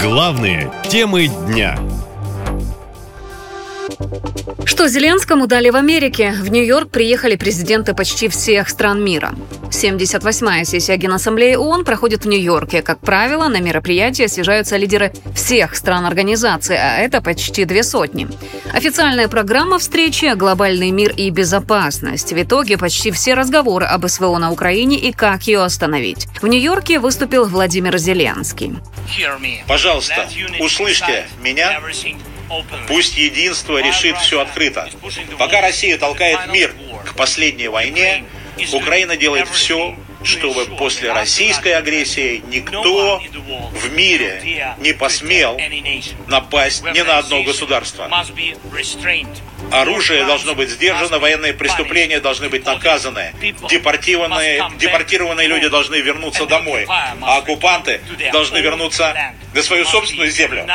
Главные темы дня. Что Зеленскому дали в Америке? В Нью-Йорк приехали президенты почти всех стран мира. 78-я сессия Генассамблеи ООН проходит в Нью-Йорке. Как правило, на мероприятие съезжаются лидеры всех стран организации, а это почти две сотни. Официальная программа встречи – глобальный мир и безопасность. В итоге почти все разговоры об СВО на Украине и как ее остановить. В Нью-Йорке выступил Владимир Зеленский. Пожалуйста, услышьте меня Пусть единство решит все открыто. Пока Россия толкает мир к последней войне, Украина делает все, чтобы после российской агрессии никто в мире не посмел напасть ни на одно государство. Оружие должно быть сдержано, военные преступления должны быть наказаны, депортированные, депортированные люди должны вернуться домой, а оккупанты должны вернуться на свою собственную землю.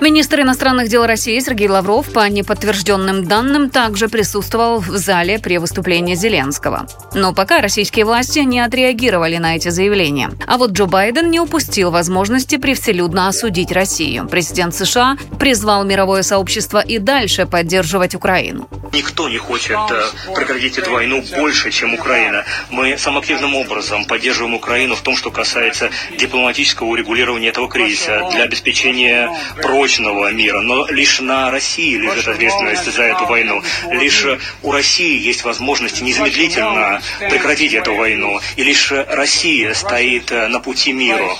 Министр иностранных дел России Сергей Лавров по неподтвержденным данным также присутствовал в зале при выступлении Зеленского. Но пока российские власти не отреагировали на эти заявления. А вот Джо Байден не упустил возможности превселюдно осудить Россию. Президент США призвал мировое сообщество и дальше поддерживать Украину. Никто не хочет э, прекратить эту войну больше, чем Украина. Мы самым образом поддерживаем Украину в том, что касается дипломатического урегулирования этого кризиса для обеспечения прочного мира. Но лишь на России лежит ответственность за эту войну. Лишь у России есть возможность незамедлительно прекратить эту войну. И лишь Россия стоит э, на пути миру.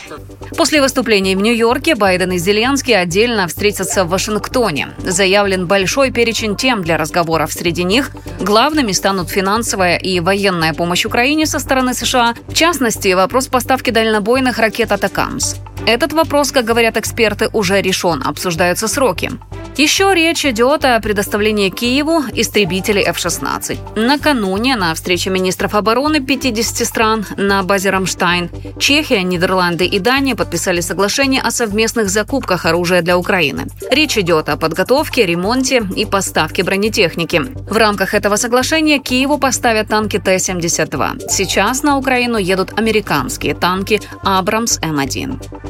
После выступления в Нью-Йорке Байден и Зеленский отдельно встретятся в Вашингтоне. Заявлен большой перечень тем для разговоров. Среди них главными станут финансовая и военная помощь Украине со стороны США, в частности, вопрос поставки дальнобойных ракет «Атакамс». Этот вопрос, как говорят эксперты, уже решен, обсуждаются сроки. Еще речь идет о предоставлении Киеву истребителей F-16. Накануне на встрече министров обороны 50 стран на базе Рамштайн Чехия, Нидерланды и Дания подписали соглашение о совместных закупках оружия для Украины. Речь идет о подготовке, ремонте и поставке бронетехники. В рамках этого соглашения Киеву поставят танки Т-72. Сейчас на Украину едут американские танки Абрамс М1.